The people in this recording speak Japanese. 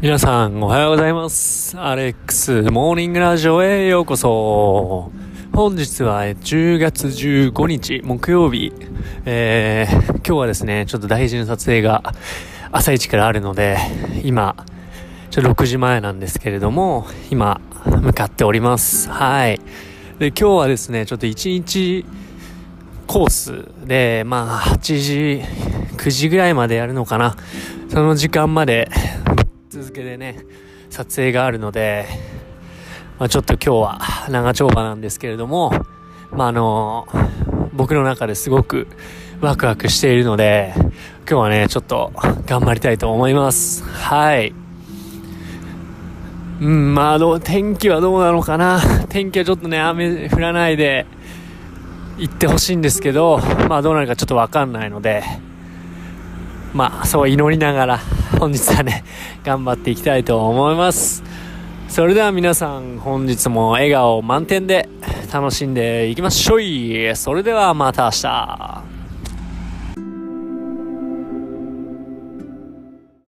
皆さんおはようございます。アレックスモーニングラジオへようこそ。本日は10月15日木曜日。えー、今日はですね、ちょっと大事な撮影が朝一からあるので、今、ちょっと6時前なんですけれども、今、向かっております。はい。で、今日はですね、ちょっと1日コースで、まあ、8時、9時ぐらいまでやるのかな。その時間まで続けでね、撮影があるので、まあ、ちょっと今日は長丁場なんですけれども、まあ、あの僕の中ですごくワクワクしているので、今日はね、ちょっと頑張りたいと思います。はい。うん、まあ、ど、天気はどうなのかな。天気はちょっとね、雨降らないで行ってほしいんですけど、まあ、どうなるかちょっとわかんないので、まあ、そう祈りながら、本日はね、頑張っていきたいと思います。それでは皆さん、本日も笑顔満点で楽しんでいきましょいそれではまた明日。